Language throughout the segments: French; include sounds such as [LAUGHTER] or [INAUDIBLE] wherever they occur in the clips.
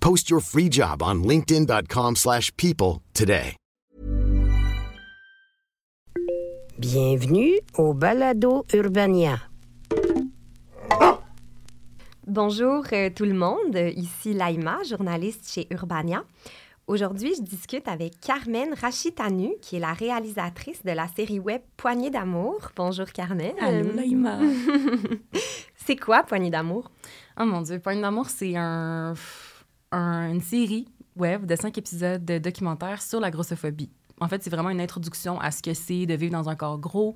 Post your free job on linkedin.com/people slash people today. Bienvenue au Balado Urbania. Bonjour euh, tout le monde, ici Laïma, journaliste chez Urbania. Aujourd'hui, je discute avec Carmen Rachitanu, qui est la réalisatrice de la série web Poignée d'amour. Bonjour Carmen. Allô, Laïma. [LAUGHS] C'est quoi Poignée d'amour? Oh mon Dieu, Poignée d'amour, c'est un, un- une série web de cinq épisodes de documentaire sur la grossophobie. En fait, c'est vraiment une introduction à ce que c'est de vivre dans un corps gros.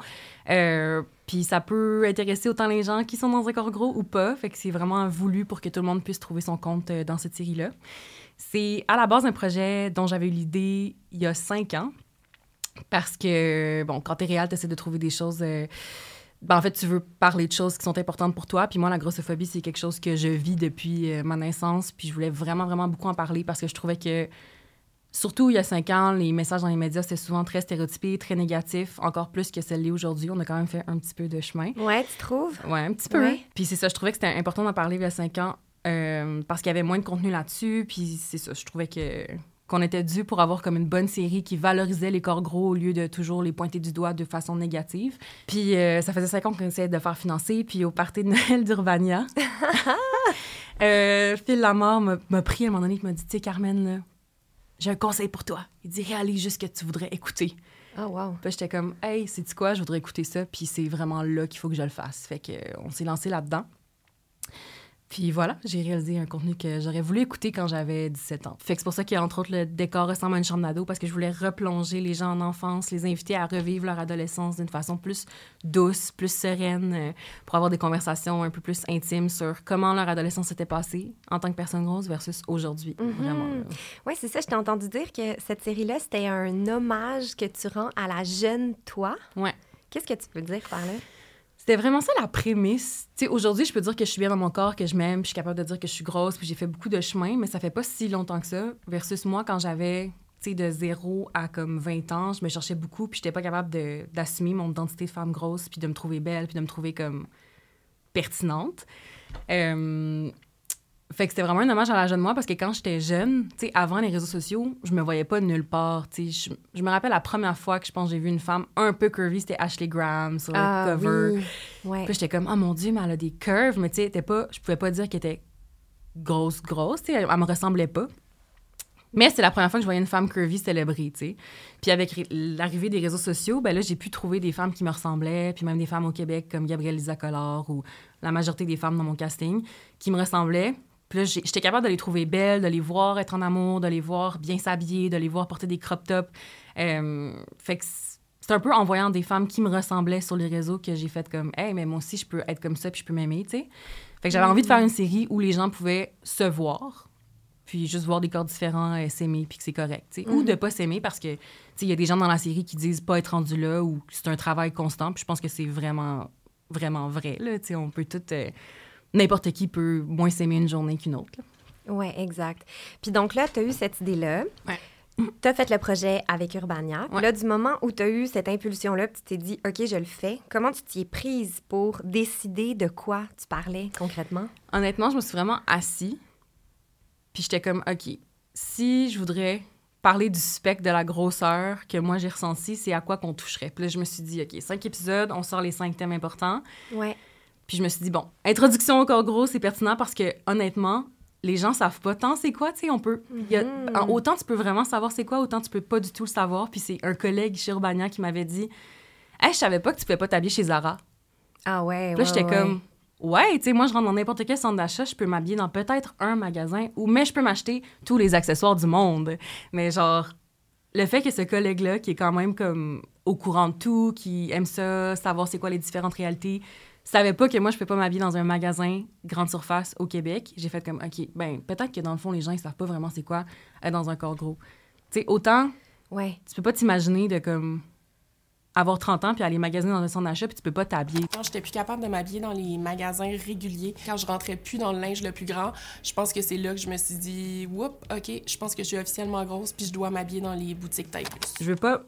Euh, Puis ça peut intéresser autant les gens qui sont dans un corps gros ou pas. Fait que c'est vraiment voulu pour que tout le monde puisse trouver son compte euh, dans cette série-là. C'est à la base un projet dont j'avais eu l'idée il y a cinq ans. Parce que, bon, quand t'es réel, t'essaies de trouver des choses... euh, ben, en fait, tu veux parler de choses qui sont importantes pour toi. Puis moi, la grossophobie, c'est quelque chose que je vis depuis euh, ma naissance. Puis je voulais vraiment, vraiment beaucoup en parler parce que je trouvais que, surtout il y a cinq ans, les messages dans les médias, c'était souvent très stéréotypé, très négatif, encore plus que celle-là aujourd'hui. On a quand même fait un petit peu de chemin. Ouais, tu trouves? Ouais, un petit peu. Ouais. Puis c'est ça, je trouvais que c'était important d'en parler il y a cinq ans euh, parce qu'il y avait moins de contenu là-dessus. Puis c'est ça, je trouvais que qu'on était dû pour avoir comme une bonne série qui valorisait les corps gros au lieu de toujours les pointer du doigt de façon négative. Puis euh, ça faisait cinq ans qu'on essayait de faire financer. Puis au party de Noël d'Urbania, [LAUGHS] euh, Phil Lamar m'a pris à un moment donné, il m'a dit, tu sais, Carmen, là, j'ai un conseil pour toi. Il dit, réalise juste ce que tu voudrais écouter. Oh, wow. Puis j'étais comme, hey, c'est quoi, je voudrais écouter ça, puis c'est vraiment là qu'il faut que je le fasse. Fait que euh, on s'est lancé là-dedans. Puis voilà, j'ai réalisé un contenu que j'aurais voulu écouter quand j'avais 17 ans. Fait que c'est pour ça qu'il y a entre autres le décor ressemble à une chambre d'ado parce que je voulais replonger les gens en enfance, les inviter à revivre leur adolescence d'une façon plus douce, plus sereine, euh, pour avoir des conversations un peu plus intimes sur comment leur adolescence s'était passée en tant que personne grosse versus aujourd'hui. Vraiment. là. Oui, c'est ça. Je t'ai entendu dire que cette série-là, c'était un hommage que tu rends à la jeune toi. Ouais. Qu'est-ce que tu peux dire par là? C'était vraiment ça la prémisse. Aujourd'hui, je peux dire que je suis bien dans mon corps, que je m'aime, je suis capable de dire que je suis grosse, puis j'ai fait beaucoup de chemin, mais ça fait pas si longtemps que ça. Versus moi, quand j'avais, de 0 à comme 20 ans, je me cherchais beaucoup, puis j'étais pas capable d'assumer mon identité de femme grosse, puis de me trouver belle, puis de me trouver comme pertinente. Euh, Fait que c'était vraiment un hommage à la jeune moi parce que quand j'étais jeune, tu sais, avant les réseaux sociaux, je me voyais pas nulle part. Tu sais, je, je me rappelle la première fois que je pense j'ai vu une femme un peu curvy, c'était Ashley Graham sur le cover. Ah oui. Ouais. Puis j'étais comme, oh mon Dieu, mais elle a des curves. Mais tu sais, pas, je pouvais pas dire qu'elle était grosse, grosse. Tu sais, elle, elle me ressemblait pas. Mais c'était la première fois que je voyais une femme curvy célébrée, tu sais. Puis avec l'arrivée des réseaux sociaux, ben là, j'ai pu trouver des femmes qui me ressemblaient, puis même des femmes au Québec comme Gabrielle Lisa Collard ou la majorité des femmes dans mon casting qui me ressemblaient. Puis là, j'étais capable de les trouver belles, de les voir être en amour, de les voir bien s'habiller, de les voir porter des crop tops. Euh, fait que c'est un peu en voyant des femmes qui me ressemblaient sur les réseaux que j'ai fait comme, hey, mais moi aussi, je peux être comme ça, puis je peux m'aimer, tu sais. Fait que j'avais envie de faire une série où les gens pouvaient se voir, puis juste voir des corps différents, euh, s'aimer, puis que c'est correct, tu sais. Ou de pas s'aimer parce que, tu sais, il y a des gens dans la série qui disent pas être rendu là ou que c'est un travail constant, puis je pense que c'est vraiment, vraiment vrai, là, tu sais. On peut tout. euh, N'importe qui peut moins s'aimer une journée qu'une autre. Oui, exact. Puis donc là, tu as eu cette idée-là. Ouais. Tu as fait le projet avec Urbania. Ouais. Là, du moment où tu as eu cette impulsion-là, tu t'es dit, OK, je le fais, comment tu t'y es prise pour décider de quoi tu parlais concrètement? Honnêtement, je me suis vraiment assis. Puis j'étais comme, OK, si je voudrais parler du spectre de la grosseur que moi j'ai ressenti, c'est à quoi qu'on toucherait? Puis là, je me suis dit, OK, cinq épisodes, on sort les cinq thèmes importants. Ouais. Puis je me suis dit, bon, introduction au corps gros, c'est pertinent parce que, honnêtement, les gens savent pas tant c'est quoi, tu sais, on peut... il y a- Mhm. en- autant tu peux vraiment savoir c'est quoi, autant tu peux pas du tout le savoir. Puis c'est un collègue chez Urbania qui m'avait dit « Hey, je savais pas que tu pouvais pas t'habiller chez Zara. Ah ouais, » Puis là, ouais, j'étais ouais. comme « Ouais, tu sais, moi, je rentre dans n'importe quel centre d'achat, je peux m'habiller dans peut-être un magasin, ou mais je peux m'acheter tous les accessoires du monde. » Mais genre, le fait que ce collègue-là, qui est quand même comme au courant de tout, qui aime ça, savoir c'est quoi les différentes réalités, savait pas que moi, je peux pas m'habiller dans un magasin grande surface au Québec. J'ai fait comme, OK, ben peut-être que dans le fond, les gens, ils savent pas vraiment c'est quoi être dans un corps gros. Tu sais, autant, Ouais. tu peux pas t'imaginer de comme avoir 30 ans puis aller magasiner dans un centre d'achat puis tu peux pas t'habiller. Quand j'étais plus capable de m'habiller dans les magasins réguliers, quand je rentrais plus dans le linge le plus grand, je pense que c'est là que je me suis dit, whoop, ok, je pense que je suis officiellement grosse puis je dois m'habiller dans les boutiques taille plus. Je veux pas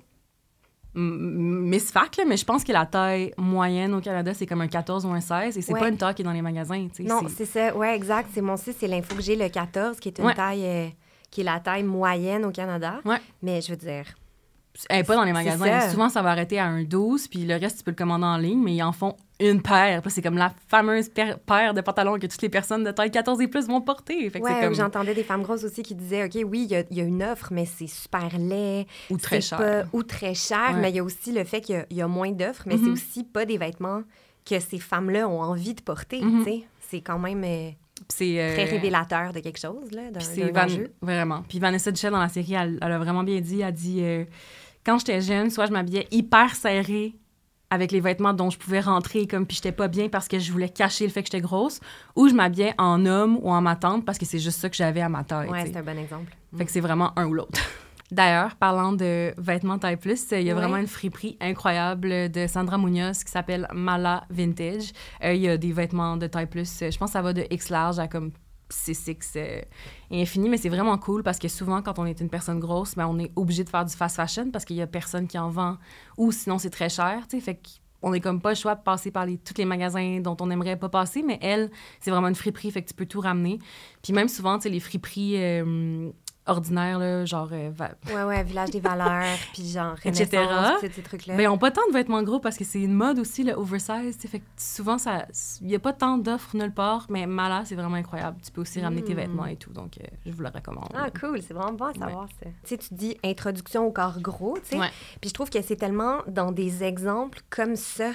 Miss Fac, là, mais je pense que la taille moyenne au Canada, c'est comme un 14 ou un 16 et c'est Ouais. pas une taille qui est dans les magasins. Non, c'est- ça. Ouais, exact. C'est mon aussi, c'est l'info que j'ai, le 14, qui est une Ouais. taille... euh, qui est la taille moyenne au Canada. Ouais. Mais je veux dire... Elle est pas dans les magasins. ça. Souvent, ça va arrêter à un 12, puis le reste, tu peux le commander en ligne, mais ils en font une paire. C'est comme la fameuse paire de pantalons que toutes les personnes de taille 14 et plus vont porter. Fait que Ouais, comme... j'entendais des femmes grosses aussi qui disaient, OK, oui, il y a, y a une offre, mais c'est super laid. Ou très cher. pas- ou très cher, Ouais. mais il y a aussi le fait qu'il y a- y, a moins d'offres, mais c'est Mhm. aussi pas des vêtements que ces femmes-là ont envie de porter, tu sais. C'est quand même euh, c'est... euh, très révélateur de quelque chose, là, d'un Van- enjeu. Vraiment. Puis Vanessa Duchel, dans la série, elle, elle a vraiment bien dit, elle dit, euh, quand j'étais jeune, soit je m'habillais hyper serré avec les vêtements dont je pouvais rentrer, comme puis j'étais pas bien parce que je voulais cacher le fait que j'étais grosse, ou je m'habillais en homme ou en ma tante parce que c'est juste ça que j'avais à ma taille. Ouais, c'est un bon exemple. Fait que c'est vraiment un ou l'autre. [LAUGHS] D'ailleurs, parlant de vêtements taille plus, il y a Ouais. vraiment une friperie incroyable de Sandra Munoz qui s'appelle Mala Vintage. Euh, il y a des vêtements de taille plus, euh, je pense que ça va de X large à comme 6X euh, infini, mais c'est vraiment cool parce que souvent, quand on est une personne grosse, ben, on est obligé de faire du fast fashion parce qu'il y a personne qui en vend ou sinon c'est très cher, tu sais, fait qu'on n'est comme pas le choix de passer par les, tous les magasins dont on aimerait pas passer, mais elle, c'est vraiment une friperie, fait que tu peux tout ramener. Puis même souvent, tu sais, les friperies euh, ordinaires, là, genre euh, va- Ouais, ouais, Village des valeurs, puis genre [LAUGHS] Etc. Ces trucs-là. Ben, n'ont pas tant de vêtements gros parce que c'est une mode aussi, le oversize. Fait que souvent, il n'y a pas tant d'offres nulle part, mais Mala, c'est vraiment incroyable. Tu peux aussi ramener tes Mm. vêtements et tout, donc euh, je vous le recommande. Ah, cool, c'est vraiment bon à savoir ça. Tu sais, tu dis introduction au corps gros, tu sais. Ouais. Puis je trouve que c'est tellement dans des exemples comme ça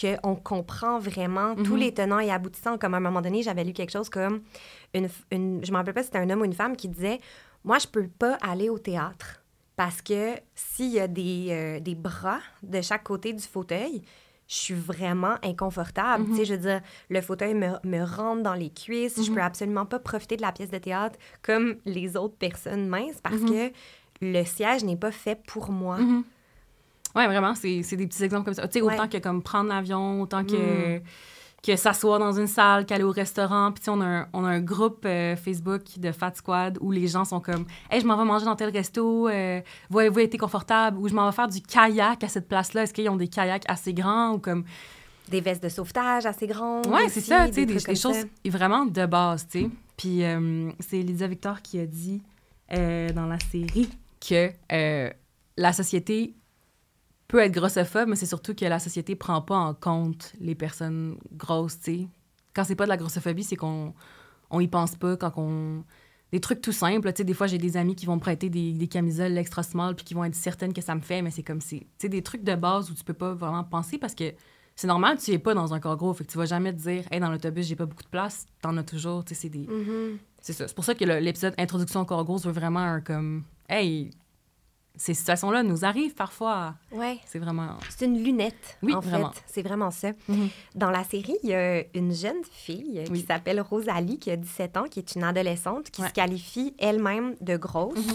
qu'on comprend vraiment tous Mhm. les tenants et aboutissants. Comme à un moment donné, j'avais lu quelque chose comme une, je me rappelle pas si c'était un homme ou une femme qui disait Moi, je peux pas aller au théâtre parce que s'il y a des, euh, des bras de chaque côté du fauteuil, je suis vraiment inconfortable. Tu sais, je veux dire, le fauteuil me, me rentre dans les cuisses. Je peux absolument pas profiter de la pièce de théâtre comme les autres personnes minces parce que le siège n'est pas fait pour moi. Mhm. Ouais, vraiment, c'est des petits exemples comme ça. Tu sais, Ouais. autant que comme prendre l'avion, autant que, que s'asseoir dans une salle, qu'aller au restaurant. Puis, on a un, on a un groupe euh, Facebook de Fat Squad où les gens sont comme Hey, je m'en vais manger dans tel resto, euh, voyez-vous été confortable? Ou je m'en vais faire du kayak à cette place-là. Est-ce qu'ils ont des kayaks assez grands? Ou comme. Des vestes de sauvetage assez grandes. Aussi, c'est ça, tu sais, des, choses ça. vraiment de base, tu sais. Puis euh, c'est Lydia Victor qui a dit euh, dans la série que la société peut être grossophobe, mais c'est surtout que la société prend pas en compte les personnes grosses, tu sais. Quand c'est pas de la grossophobie, c'est qu'on on y pense pas quand on des trucs tout simples, tu sais, des fois j'ai des amis qui vont me prêter des, des camisoles extra small puis qui vont être certaines que ça me fait, mais c'est comme c'est tu sais des trucs de base où tu peux pas vraiment penser parce que c'est normal, tu es pas dans un corps gros, fait que tu vas jamais te dire hey dans l'autobus, j'ai pas beaucoup de place, t'en as toujours, tu sais c'est des Mhm. c'est ça. C'est pour ça que l'épisode Introduction au corps gros veut vraiment un comme Hey, ces situations-là nous arrivent parfois. Ouais. C'est vraiment. C'est une lunette, Oui, en vraiment. fait. C'est vraiment ça. Mhm. Dans la série, il y a une jeune fille Oui. qui s'appelle Rosalie, qui a 17 ans, qui est une adolescente, qui Ouais. se qualifie elle-même de grosse. Mhm.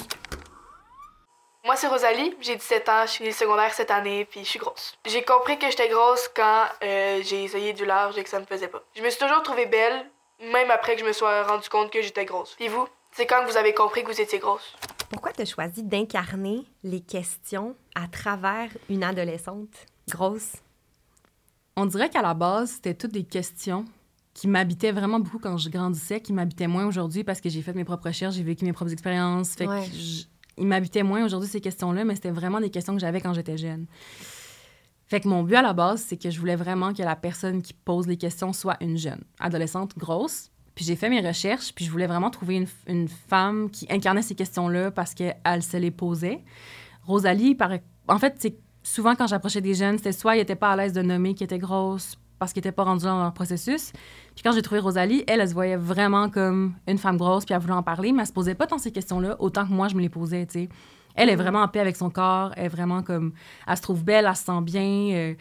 Moi, c'est Rosalie, j'ai 17 ans, je suis secondaire cette année, puis je suis grosse. J'ai compris que j'étais grosse quand euh, j'ai essayé du large et que ça me faisait pas. Je me suis toujours trouvée belle, même après que je me sois rendu compte que j'étais grosse. Puis vous, c'est quand que vous avez compris que vous étiez grosse? Pourquoi tu as choisi d'incarner les questions à travers une adolescente grosse? On dirait qu'à la base, c'était toutes des questions qui m'habitaient vraiment beaucoup quand je grandissais, qui m'habitaient moins aujourd'hui parce que j'ai fait mes propres recherches, j'ai vécu mes propres expériences. Fait Ouais. que je- ils m'habitaient moins aujourd'hui, ces questions-là, mais c'était vraiment des questions que j'avais quand j'étais jeune. Fait que mon but à la base, c'est que je voulais vraiment que la personne qui pose les questions soit une jeune, adolescente, grosse, Puis j'ai fait mes recherches, puis je voulais vraiment trouver une, une femme qui incarnait ces questions-là parce qu'elle se les posait. Rosalie, par... en fait, c'est souvent quand j'approchais des jeunes, c'était soit ils n'étaient pas à l'aise de nommer qu'ils étaient grosses parce qu'ils n'étaient pas rendus dans leur processus. Puis quand j'ai trouvé Rosalie, elle, elle se voyait vraiment comme une femme grosse, puis elle voulait en parler, mais elle se posait pas tant ces questions-là autant que moi je me les posais, tu sais. Elle est vraiment en paix avec son corps, elle est vraiment comme... Elle se trouve belle, elle se sent bien, euh,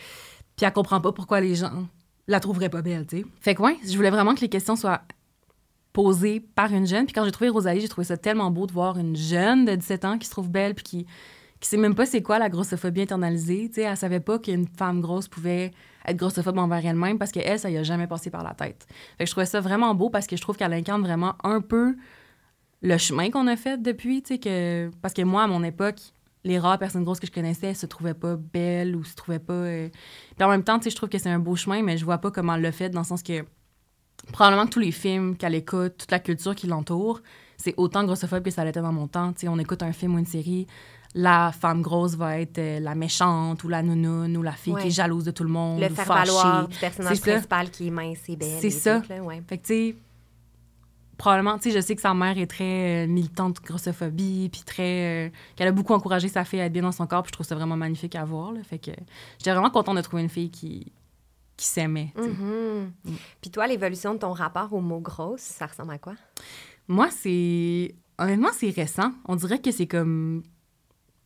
puis elle comprend pas pourquoi les gens la trouveraient pas belle, tu sais. Fait que ouais, je voulais vraiment que les questions soient posées par une jeune. Puis quand j'ai trouvé Rosalie, j'ai trouvé ça tellement beau de voir une jeune de 17 ans qui se trouve belle, puis qui qui sait même pas c'est quoi la grossophobie internalisée. Tu sais, elle savait pas qu'une femme grosse pouvait être grossophobe envers elle-même parce qu'elle, ça y a jamais passé par la tête. Je trouvais ça vraiment beau parce que je trouve qu'elle incarne vraiment un peu le chemin qu'on a fait depuis, tu sais, que... Parce que moi, à mon époque, les rares personnes grosses que je connaissais se trouvaient pas belles ou se trouvaient pas... euh, Puis en même temps, tu sais, je trouve que c'est un beau chemin, mais je vois pas comment elle l'a fait dans le sens que probablement que tous les films qu'elle écoute, toute la culture qui l'entoure, c'est autant grossophobe que ça l'était dans mon temps. Tu sais, on écoute un film ou une série, la femme grosse va être euh, la méchante ou la nounoune ou la fille Ouais. qui est jalouse de tout le monde. Le ou faire valoir fâchée. du personnage ça. principal qui est mince et belle. C'est ça. tout, là, ouais. Fait que, tu sais, probablement, tu sais, je sais que sa mère est très euh, militante grossophobie, puis très. euh, qu'elle a beaucoup encouragé sa fille à être bien dans son corps, puis je trouve ça vraiment magnifique à voir, là. Fait que j'étais vraiment contente de trouver une fille qui, qui s'aimait. tu sais. Mhm. Puis toi, l'évolution de ton rapport au mot grosse, ça ressemble à quoi? Moi, c'est. Honnêtement, c'est récent. On dirait que c'est comme.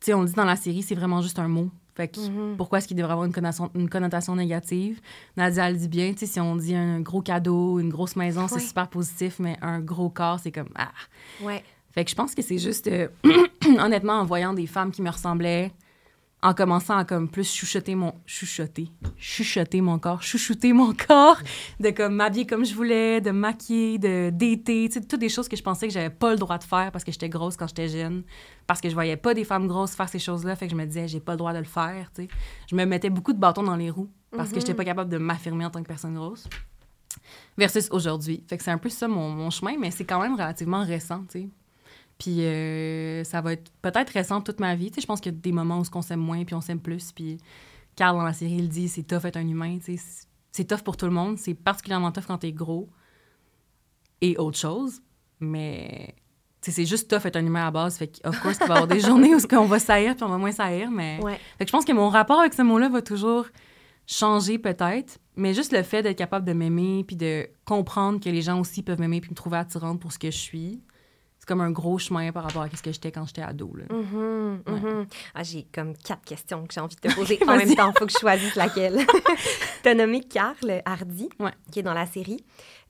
Tu sais, on le dit dans la série, c'est vraiment juste un mot. Fait que Mhm. pourquoi est-ce qu'il devrait avoir une connotation, une connotation négative? Nadia, elle dit bien, tu sais, si on dit un gros cadeau, une grosse maison, Ouais. c'est super positif, mais un gros corps, c'est comme. Ah! Ouais. Fait que je pense que c'est juste, euh, [CLEARS THROAT] honnêtement, en voyant des femmes qui me ressemblaient, en commençant à comme plus chuchoter mon... Chuchoter. Chuchoter mon corps. Chouchouter mon corps. De comme m'habiller comme je voulais, de me maquiller, de d'été. Tu sais, toutes des choses que je pensais que j'avais pas le droit de faire parce que j'étais grosse quand j'étais jeune. Parce que je voyais pas des femmes grosses faire ces choses-là. Fait que je me disais, j'ai pas le droit de le faire, tu sais. Je me mettais beaucoup de bâtons dans les roues parce que j'étais pas capable de m'affirmer en tant que personne grosse. Versus aujourd'hui. Fait que c'est un peu ça mon, mon chemin, mais c'est quand même relativement récent, tu sais. Puis euh, ça va être peut-être récent toute ma vie. Tu sais, je pense qu'il y a des moments où on s'aime moins puis on s'aime plus. Puis Carl, dans la série, il dit c'est tough être un humain. Tu sais, c'est- tough pour tout le monde. C'est particulièrement tough quand t'es gros et autre chose. Mais tu sais, c'est juste tough être un humain à base. Fait que, of course, qu'il va y avoir des [LAUGHS] journées où on va saillir puis on va moins saillir. Mais Ouais. fait que je pense que mon rapport avec ce mot-là va toujours changer peut-être, mais juste le fait d'être capable de m'aimer puis de comprendre que les gens aussi peuvent m'aimer puis me trouver attirante pour ce que je suis, comme un gros chemin par rapport à ce que j'étais quand j'étais ado. Là. Mhm, Ouais. mhm. Ah, j'ai comme quatre questions que j'ai envie de te poser [LAUGHS] en même temps. Il faut que je choisisse laquelle. [LAUGHS] tu as nommé Carl Hardy, Ouais. qui est dans la série.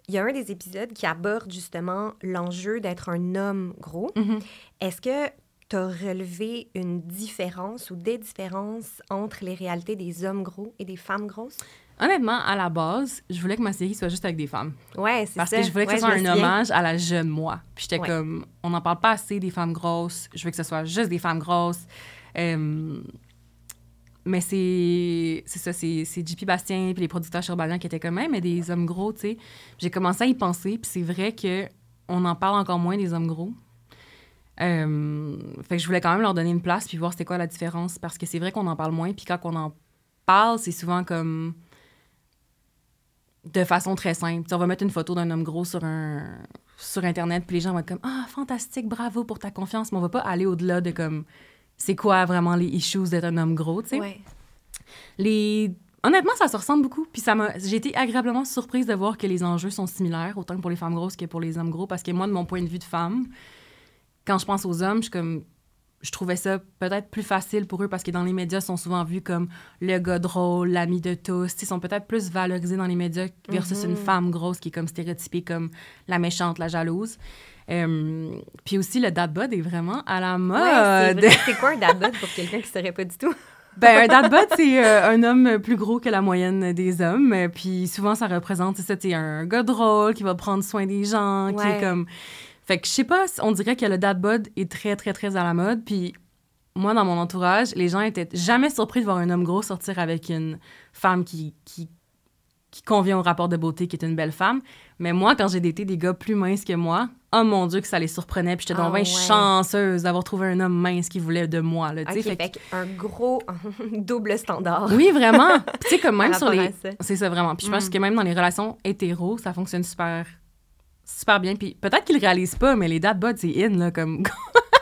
Il y a un des épisodes qui aborde justement l'enjeu d'être un homme gros. Mhm. Est-ce que tu as relevé une différence ou des différences entre les réalités des hommes gros et des femmes grosses? Honnêtement, à la base, je voulais que ma série soit juste avec des femmes. Ouais, c'est ça. Parce que je voulais que Ouais, ce soit un hommage à la jeune moi. Puis j'étais Ouais. comme, on n'en parle pas assez des femmes grosses. Je veux que ce soit juste des femmes grosses. Euh, mais c'est ça, c'est JP Bastien puis les producteurs Churbalan qui étaient comme même, mais des hommes gros, tu sais. J'ai commencé à y penser, puis c'est vrai que on en parle encore moins des hommes gros. Euh, fait que je voulais quand même leur donner une place puis voir c'était quoi la différence parce que c'est vrai qu'on en parle moins puis quand on en parle c'est souvent comme de façon très simple. Tu sais, on va mettre une photo d'un homme gros sur un sur internet puis les gens vont être comme ah fantastique bravo pour ta confiance mais on va pas aller au-delà de comme c'est quoi vraiment les issues d'être un homme gros tu sais Ouais. les honnêtement ça se ressemble beaucoup puis ça m'a j'ai été agréablement surprise de voir que les enjeux sont similaires autant pour les femmes grosses que pour les hommes gros parce que moi de mon point de vue de femme quand je pense aux hommes je suis comme je trouvais ça peut-être plus facile pour eux parce que dans les médias, ils sont souvent vus comme le gars drôle, l'ami de tous. Ils sont peut-être plus valorisés dans les médias versus une femme grosse qui est comme stéréotypée comme la méchante, la jalouse. Euh, puis aussi, le dad bod est vraiment à la mode. Ouais, [LAUGHS] c'est quoi un dad bod pour quelqu'un qui ne saurait pas du tout? Ben, un dad bod, c'est euh, un homme plus gros que la moyenne des hommes. Puis souvent, ça représente, c'est un gars drôle qui va prendre soin des gens, qui est comme... Fait que je sais pas, on dirait que le dad bod est très, très, très à la mode. Puis moi, dans mon entourage, les gens étaient jamais surpris de voir un homme gros sortir avec une femme qui, qui, qui convient au rapport de beauté, qui est une belle femme. Mais moi, quand j'ai daté des gars plus minces que moi, oh mon Dieu, que ça les surprenait. Puis j'étais Ah donc bien ouais. chanceuse d'avoir trouvé un homme mince qui voulait de moi. Là, tu sais. OK, Fait que- fait un gros [LAUGHS] double standard. oui, vraiment. Tu sais, comme [LAUGHS] même sur les. C'est ça, vraiment. Puis je pense Mm. que même dans les relations hétéros, ça fonctionne super. Super bien. Puis peut-être qu'ils le réalisent pas, mais les dad bods, c'est in, là, comme...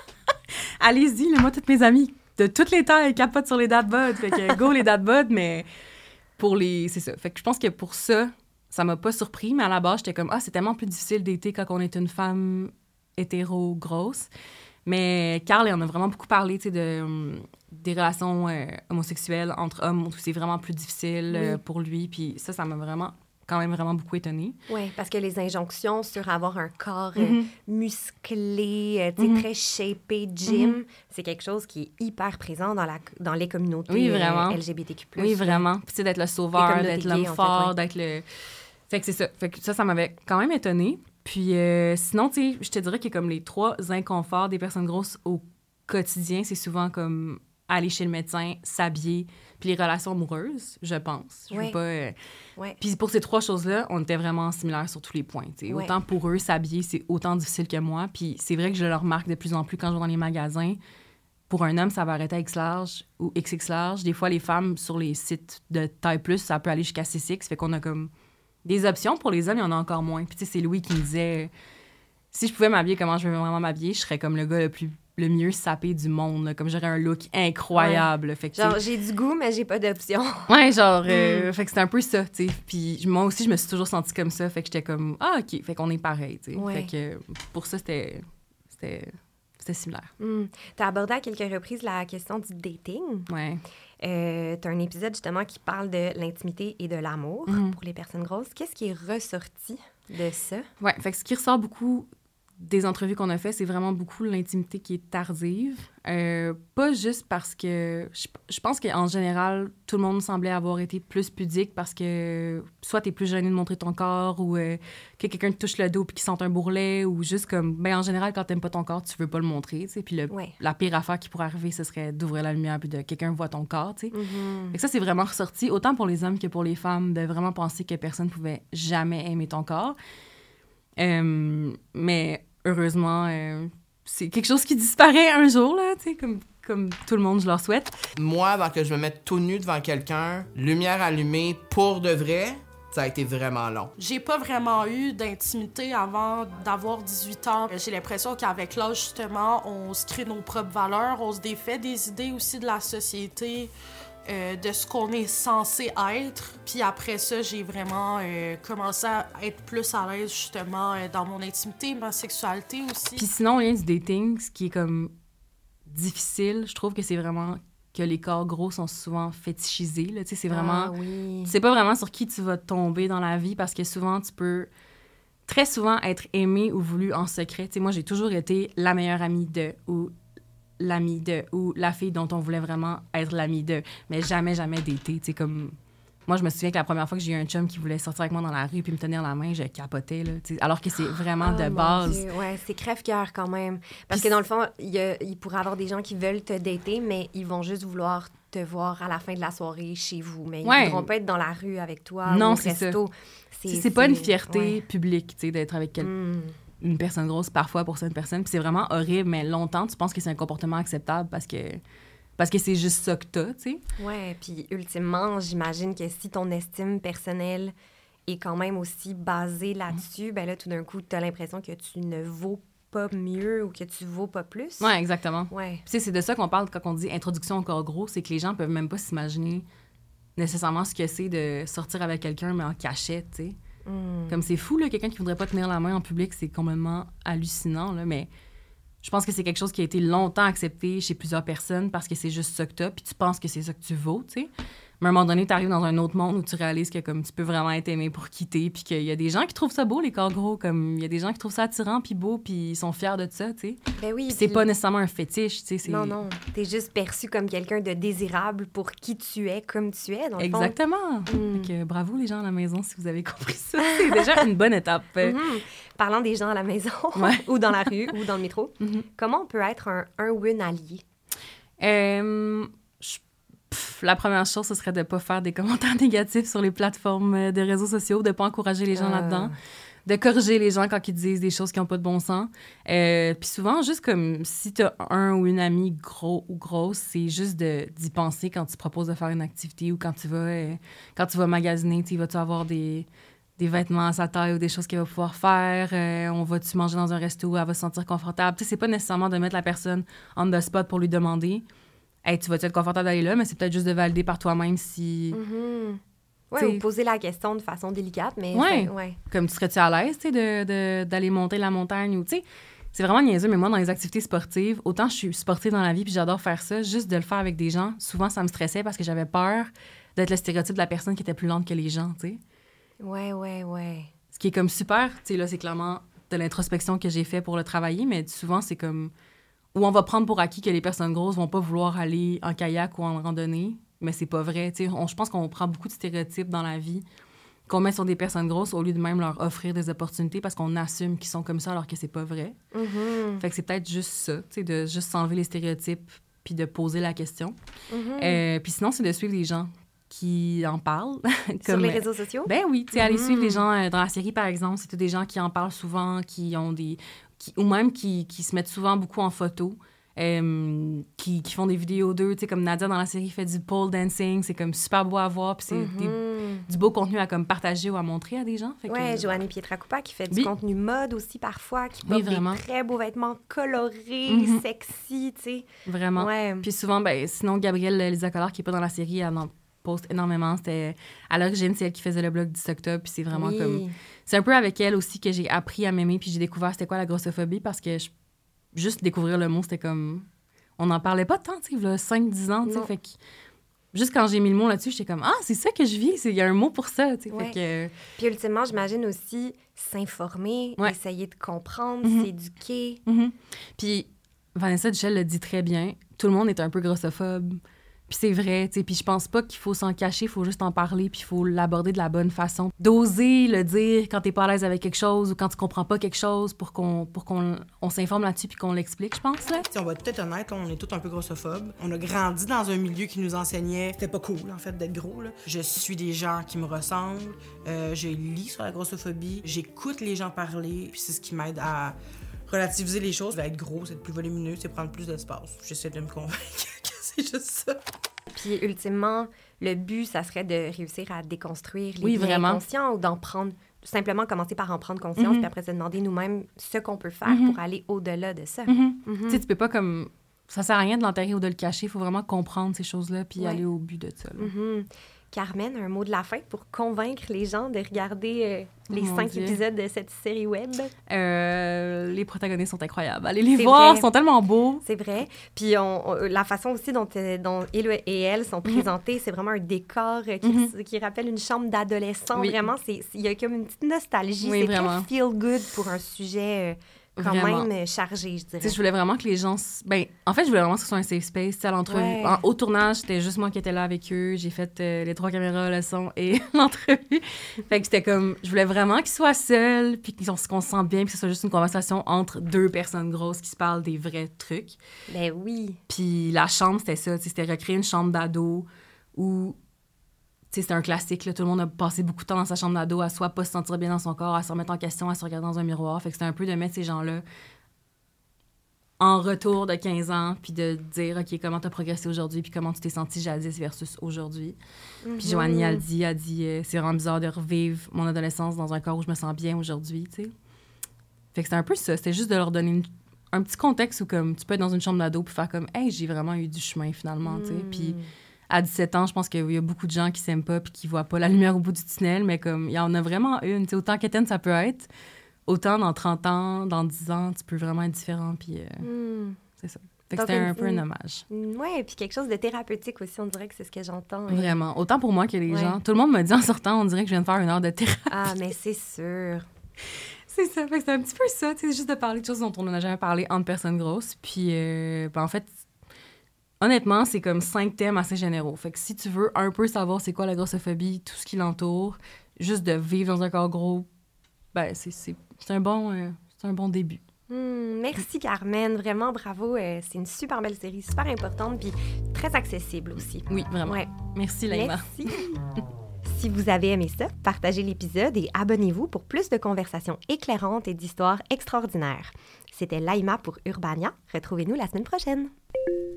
[LAUGHS] Allez-y, là, moi, toutes mes amies de toutes les tailles capotent sur les dad bods. Fait que [LAUGHS] go les dad bods, mais pour les... C'est ça. Fait que je pense que pour ça, ça m'a pas surpris, mais à la base, j'étais comme, ah, c'est tellement plus difficile d'été quand on est une femme hétéro grosse. Mais Carl, en a vraiment beaucoup parlé, tu sais, de, hum, des relations euh, homosexuelles entre hommes, où c'est vraiment plus difficile euh, pour lui. Puis ça, ça m'a vraiment, quand même vraiment beaucoup étonnée. Oui, parce que les injonctions sur avoir un corps euh, Mhm. musclé, euh, Mhm. très shapé, gym, c'est quelque chose qui est hyper présent dans, la, dans les communautés Oui, euh, vraiment. LGBTQ+. Oui, vraiment. Puis, tu sais, d'être le sauveur, d'être l'homme fort, d'être le. Fait que c'est ça. Fait que ça, ça m'avait quand même étonnée. Puis, euh, sinon, tu sais, je te dirais que comme les trois inconforts des personnes grosses au quotidien, c'est souvent comme aller chez le médecin, s'habiller, puis les relations amoureuses, je pense. Je Oui. veux pas. euh. Puis pour ces trois choses-là, on était vraiment similaires sur tous les points. Autant pour eux, s'habiller, c'est autant difficile que moi. Puis c'est vrai que je le remarque de plus en plus quand je vais dans les magasins. Pour un homme, ça va arrêter à X large ou XX large. Des fois, les femmes sur les sites de taille plus, ça peut aller jusqu'à 6X. Fait qu'on a comme des options. Pour les hommes, il y en a encore moins. Puis tu sais, c'est Louis qui me disait si je pouvais m'habiller comment je veux vraiment m'habiller, je serais comme le gars le plus le mieux sapé du monde. là. Comme j'aurais un look incroyable. Fait que, Genre, j'ai du goût, mais j'ai pas d'option. [LAUGHS] Ouais, genre, Mm. euh, fait que c'était un peu ça, tu sais. Puis moi aussi, je me suis toujours sentie comme ça. Fait que j'étais comme, ah, OK, fait qu'on est pareil, tu sais. Ouais. Fait que pour ça, c'était. C'était. Similaire. tu as abordé à quelques reprises la question du dating. Ouais. Euh, tu as un épisode justement qui parle de l'intimité et de l'amour Mhm. pour les personnes grosses. Qu'est-ce qui est ressorti de ça? Ouais, fait que ce qui ressort beaucoup des entrevues qu'on a fait, c'est vraiment beaucoup l'intimité qui est tardive. Euh, pas juste parce que... Je, je pense qu'en général, tout le monde semblait avoir été plus pudique parce que soit t'es plus gêné de montrer ton corps ou euh, que quelqu'un te touche le dos puis qu'il sente un bourrelet ou juste comme... Ben, en général, quand t'aimes pas ton corps, tu veux pas le montrer, tu sais. Puis le- Ouais. la pire affaire qui pourrait arriver, ce serait d'ouvrir la lumière puis de quelqu'un voit ton corps, tu sais. Mhm. Fait que ça, c'est vraiment ressorti, autant pour les hommes que pour les femmes, de vraiment penser que personne pouvait jamais aimer ton corps. Euh, mais heureusement, euh, c'est quelque chose qui disparaît un jour, là, tu sais, comme, comme tout le monde, je leur souhaite. Moi, avant que je me mette tout nu devant quelqu'un, lumière allumée pour de vrai, ça a été vraiment long. J'ai pas vraiment eu d'intimité avant d'avoir 18 ans. J'ai l'impression qu'avec l'âge, justement, on se crée nos propres valeurs, on se défait des idées aussi de la société, euh, de ce qu'on est censé être. Puis après ça, j'ai vraiment euh, commencé à être plus à l'aise, justement, euh, dans mon intimité, ma sexualité aussi. Puis sinon, lien du dating, ce qui est comme difficile, je trouve que c'est vraiment que les corps gros sont souvent fétichisés, là, tu sais, c'est vraiment... Ah oui. Tu sais pas vraiment sur qui tu vas tomber dans la vie parce que souvent, tu peux très souvent être aimé ou voulu en secret. Tu sais, moi, j'ai toujours été la meilleure amie de ou l'amie de ou la fille dont on voulait vraiment être l'amie de, mais jamais, jamais d'été. Tu comme. Moi, je me souviens que la première fois que j'ai eu un chum qui voulait sortir avec moi dans la rue puis me tenir la main, je capotais, là, alors que c'est vraiment Ah, de base. Dieu, Ouais, c'est crève-cœur quand même. Parce Puis que dans le fond, il, y a- il pourrait y avoir des gens qui veulent te dater, mais ils vont juste vouloir te voir à la fin de la soirée chez vous. Mais ils ne Ouais. voudront pas être dans la rue avec toi Non, ou au c'est ça. C'est pas une fierté ouais. publique, tu sais, d'être avec quel- Mm. Une personne grosse parfois pour certaines personnes. Puis c'est vraiment horrible, mais longtemps, tu penses que c'est un comportement acceptable parce que parce que c'est juste ça que t'as, tu sais? Ouais, puis ultimement, j'imagine que si ton estime personnelle est quand même aussi basée là-dessus, ben là, tout d'un coup, tu as l'impression que tu ne vaux pas mieux ou que tu vaux pas plus. Ouais, exactement. Ouais. Tu sais, c'est de ça qu'on parle quand on dit introduction au corps gros, c'est que les gens peuvent même pas s'imaginer nécessairement ce que c'est de sortir avec quelqu'un, mais en cachette, tu sais. Mm. Comme c'est fou, là, quelqu'un qui voudrait pas tenir la main en public, c'est complètement hallucinant, mais je pense que c'est quelque chose qui a été longtemps accepté chez plusieurs personnes parce que c'est juste ça que t'as, puis tu penses que c'est ça que tu vaux, tu sais. Mais à un moment donné, tu arrives dans un autre monde où tu réalises que comme tu peux vraiment être aimé pour quitter, puis qu'il y a des gens qui trouvent ça beau, les corps gros, comme il y a des gens qui trouvent ça attirant puis beau, puis ils sont fiers de ça, tu sais. Ben oui. C'est pas nécessairement un fétiche, tu sais. Non, non. T'es juste perçu comme quelqu'un de désirable pour qui tu es, comme tu es, dans le fond. Exactement. Mm. Fait que bravo les gens à la maison si vous avez compris ça. [LAUGHS] C'est déjà une bonne étape. [LAUGHS] Mhm. Parlant des gens à la maison, [LAUGHS] Ouais. ou dans la rue, ou dans le métro, Mhm. comment on peut être un, un win allié? Euh, je- la première chose, ce serait de ne pas faire des commentaires [LAUGHS] négatifs sur les plateformes euh, de réseaux sociaux, de ne pas encourager les gens Ah. là-dedans, de corriger les gens quand ils disent des choses qui n'ont pas de bon sens. Euh, Puis souvent, juste comme si tu as un ou une amie gros ou grosse, c'est juste d'y penser quand tu proposes de faire une activité ou quand tu vas, euh, quand tu vas magasiner, tu vas-tu avoir des des vêtements à sa taille ou des choses qu'elle va pouvoir faire. Euh, on va-tu manger dans un resto où elle va se sentir confortable? Tu sais, c'est pas nécessairement de mettre la personne on the spot pour lui demander Hey, tu vas-tu être confortable d'aller là? Mais c'est peut-être juste de valider par toi-même si. Ouais, T'sais- ou poser la question de façon délicate, mais. Ouais. Comme tu serais-tu à l'aise, tu sais, de- de- d'aller monter la montagne ou, tu sais, c'est vraiment niaiseux, mais moi, dans les activités sportives, autant je suis sportive dans la vie puis j'adore faire ça, juste de le faire avec des gens, souvent, ça me stressait parce que j'avais peur d'être le stéréotype de la personne qui était plus lente que les gens, tu sais. Ouais, ouais, ouais. Ce qui est comme super, tu sais, là, c'est clairement de l'introspection que j'ai fait pour le travailler, mais souvent, c'est comme où on va prendre pour acquis que les personnes grosses vont pas vouloir aller en kayak ou en randonnée, mais c'est pas vrai. Tu sais, on- je pense qu'on prend beaucoup de stéréotypes dans la vie qu'on met sur des personnes grosses au lieu de même leur offrir des opportunités parce qu'on assume qu'ils sont comme ça alors que c'est pas vrai. Mhm. Fait que c'est peut-être juste ça, tu sais, de juste s'enlever les stéréotypes puis de poser la question. Mhm. Euh, puis sinon, c'est de suivre les gens qui en parlent. [LAUGHS] Sur comme- les réseaux sociaux? ben oui, tu sais, aller Mhm. suivre les gens euh, dans la série, par exemple, c'est tous des gens qui en parlent souvent, qui ont des... qui- ou même qui, qui se mettent souvent beaucoup en photo, euh, qui, qui font des vidéos d'eux, tu sais, comme Nadia dans la série fait du pole dancing, c'est comme super beau à voir, puis c'est Mhm. du beau contenu à comme partager ou à montrer à des gens. Fait que- Ouais, Joannie Pietracupa qui fait du Oui. contenu mode aussi parfois, qui Oui, porte des très beaux vêtements colorés, Mhm. sexy, tu sais. Vraiment. Puis souvent, ben, sinon, Gabrielle Lisa Collard, qui est pas dans la série, elle en poste énormément. C'était à l'origine, c'est elle qui faisait le blog 10 octobre, puis c'est vraiment Oui. comme C'est un peu avec elle aussi que j'ai appris à m'aimer, puis j'ai découvert c'était quoi la grossophobie, parce que je- juste découvrir le mot, c'était comme... On n'en parlait pas tant, tu sais, il y a 5-10 ans, tu sais, fait que... Juste quand j'ai mis le mot là-dessus, j'étais comme « Ah, c'est ça que je vis, il y a un mot pour ça, tu sais. Ouais. Fait que... Puis ultimement, j'imagine aussi s'informer, Ouais. essayer de comprendre, Mhm. s'éduquer. Mhm. Puis Vanessa Duchel le dit très bien, tout le monde est un peu grossophobe. Puis c'est vrai, tu sais. Puis je pense pas qu'il faut s'en cacher, il faut juste en parler, puis il faut l'aborder de la bonne façon. D'oser le dire quand t'es pas à l'aise avec quelque chose ou quand tu comprends pas quelque chose pour qu'on pour qu'on on s'informe là-dessus puis qu'on l'explique, je pense, là. Si on va être peut-être honnête, on est tous un peu grossophobes. On a grandi dans un milieu qui nous enseignait. C'était pas cool, en fait, d'être gros. là. Je suis des gens qui me ressemblent. Euh, je lis sur la grossophobie. J'écoute les gens parler. Puis c'est ce qui m'aide à relativiser les choses. Être gros, c'est être plus volumineux, c'est prendre plus d'espace. J'essaie de me convaincre [LAUGHS] c'est juste ça. Puis ultimement, le but, ça serait de réussir à déconstruire les Oui, vraiment. inconscients ou d'en prendre, simplement commencer par en prendre conscience, Mhm. puis après se demander nous-mêmes ce qu'on peut faire Mhm. pour aller au-delà de ça. Mhm. Tu sais, tu peux pas comme. Ça sert à rien de l'enterrer ou de le cacher, il faut vraiment comprendre ces choses-là puis Ouais. aller au but de ça. Mhm. Carmen, un mot de la fin pour convaincre les gens de regarder euh, les mon cinq Dieu. épisodes de cette série web? Euh, les protagonistes sont incroyables. Allez les voir, vrai. ils sont tellement beaux. C'est vrai. Puis on, on- la façon aussi dont, euh, dont il et elle sont présentés, c'est vraiment un décor qui, Mhm. qui rappelle une chambre d'adolescent. Oui. Vraiment, il y a comme une petite nostalgie. Oui, c'est vraiment. très feel good pour un sujet euh, quand Vraiment. même euh, chargé, je dirais. sais, je voulais vraiment que les gens. s- Ben, en fait, je voulais vraiment que ce soit un safe space. À l'entrevue. Ouais. En- au tournage, c'était juste moi qui étais là avec eux. J'ai fait euh, les trois caméras, le son et [LAUGHS] l'entrevue. Fait que c'était comme. Je voulais vraiment qu'ils soient seuls, puis qu'on se sente bien, puis que ce soit juste une conversation entre deux personnes grosses qui se parlent des vrais trucs. Ben oui. Puis la chambre, c'était ça. C'était recréer une chambre d'ado où. C'était un classique, là. tout le monde a passé beaucoup de temps dans sa chambre d'ado à soit pas se sentir bien dans son corps, à se remettre en question, à se regarder dans un miroir. Fait que c'était un peu de mettre ces gens-là en retour de 15 ans, puis de dire, OK, comment t'as progressé aujourd'hui, puis comment tu t'es senti jadis versus aujourd'hui. Puis Joanie, elle dit, elle dit, euh, c'est vraiment bizarre de revivre mon adolescence dans un corps où je me sens bien aujourd'hui, tu sais. Fait que c'était un peu ça, c'était juste de leur donner une- un petit contexte où, comme, tu peux être dans une chambre d'ado puis faire comme, hey, j'ai vraiment eu du chemin finalement, tu sais. Puis à 17 ans, je pense qu'il y a beaucoup de gens qui s'aiment pas puis qui voient pas la lumière au bout du tunnel, mais comme, il y en a vraiment une, tu sais, autant qu'Étienne, ça peut être, autant dans 30 ans, dans 10 ans, tu peux vraiment être différent, puis euh, Hmm. c'est ça. C'était un peu un une- hommage. Ouais, puis quelque chose de thérapeutique aussi, on dirait que c'est ce que j'entends. hein. Vraiment. Autant pour moi que les Ouais. gens. Tout le monde me dit en sortant, on dirait que je viens de faire une heure de thérapie. Ah, mais c'est sûr. [LAUGHS] C'est ça. C'est un petit peu ça, tu sais, juste de parler de choses dont on n'a jamais parlé entre personnes grosses. Puis, euh, ben, en fait, honnêtement, c'est comme cinq thèmes assez généraux. Fait que si tu veux un peu savoir c'est quoi la grossophobie, tout ce qui l'entoure, juste de vivre dans un corps gros, ben, c'est, un, bon, euh, un bon début. Hmm, merci Carmen, vraiment bravo. euh, c'est une super belle série, super importante, puis très accessible aussi. Oui, vraiment. Ouais. Merci, Laïma. Merci. [LAUGHS] si vous avez aimé ça, partagez l'épisode et abonnez-vous pour plus de conversations éclairantes et d'histoires extraordinaires. C'était Laïma pour Urbania. Retrouvez-nous la semaine prochaine.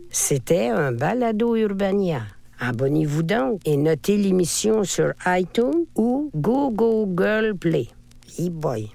C'était un balado Urbania. Abonnez-vous donc et notez l'émission sur iTunes ou Google Play. E-boy.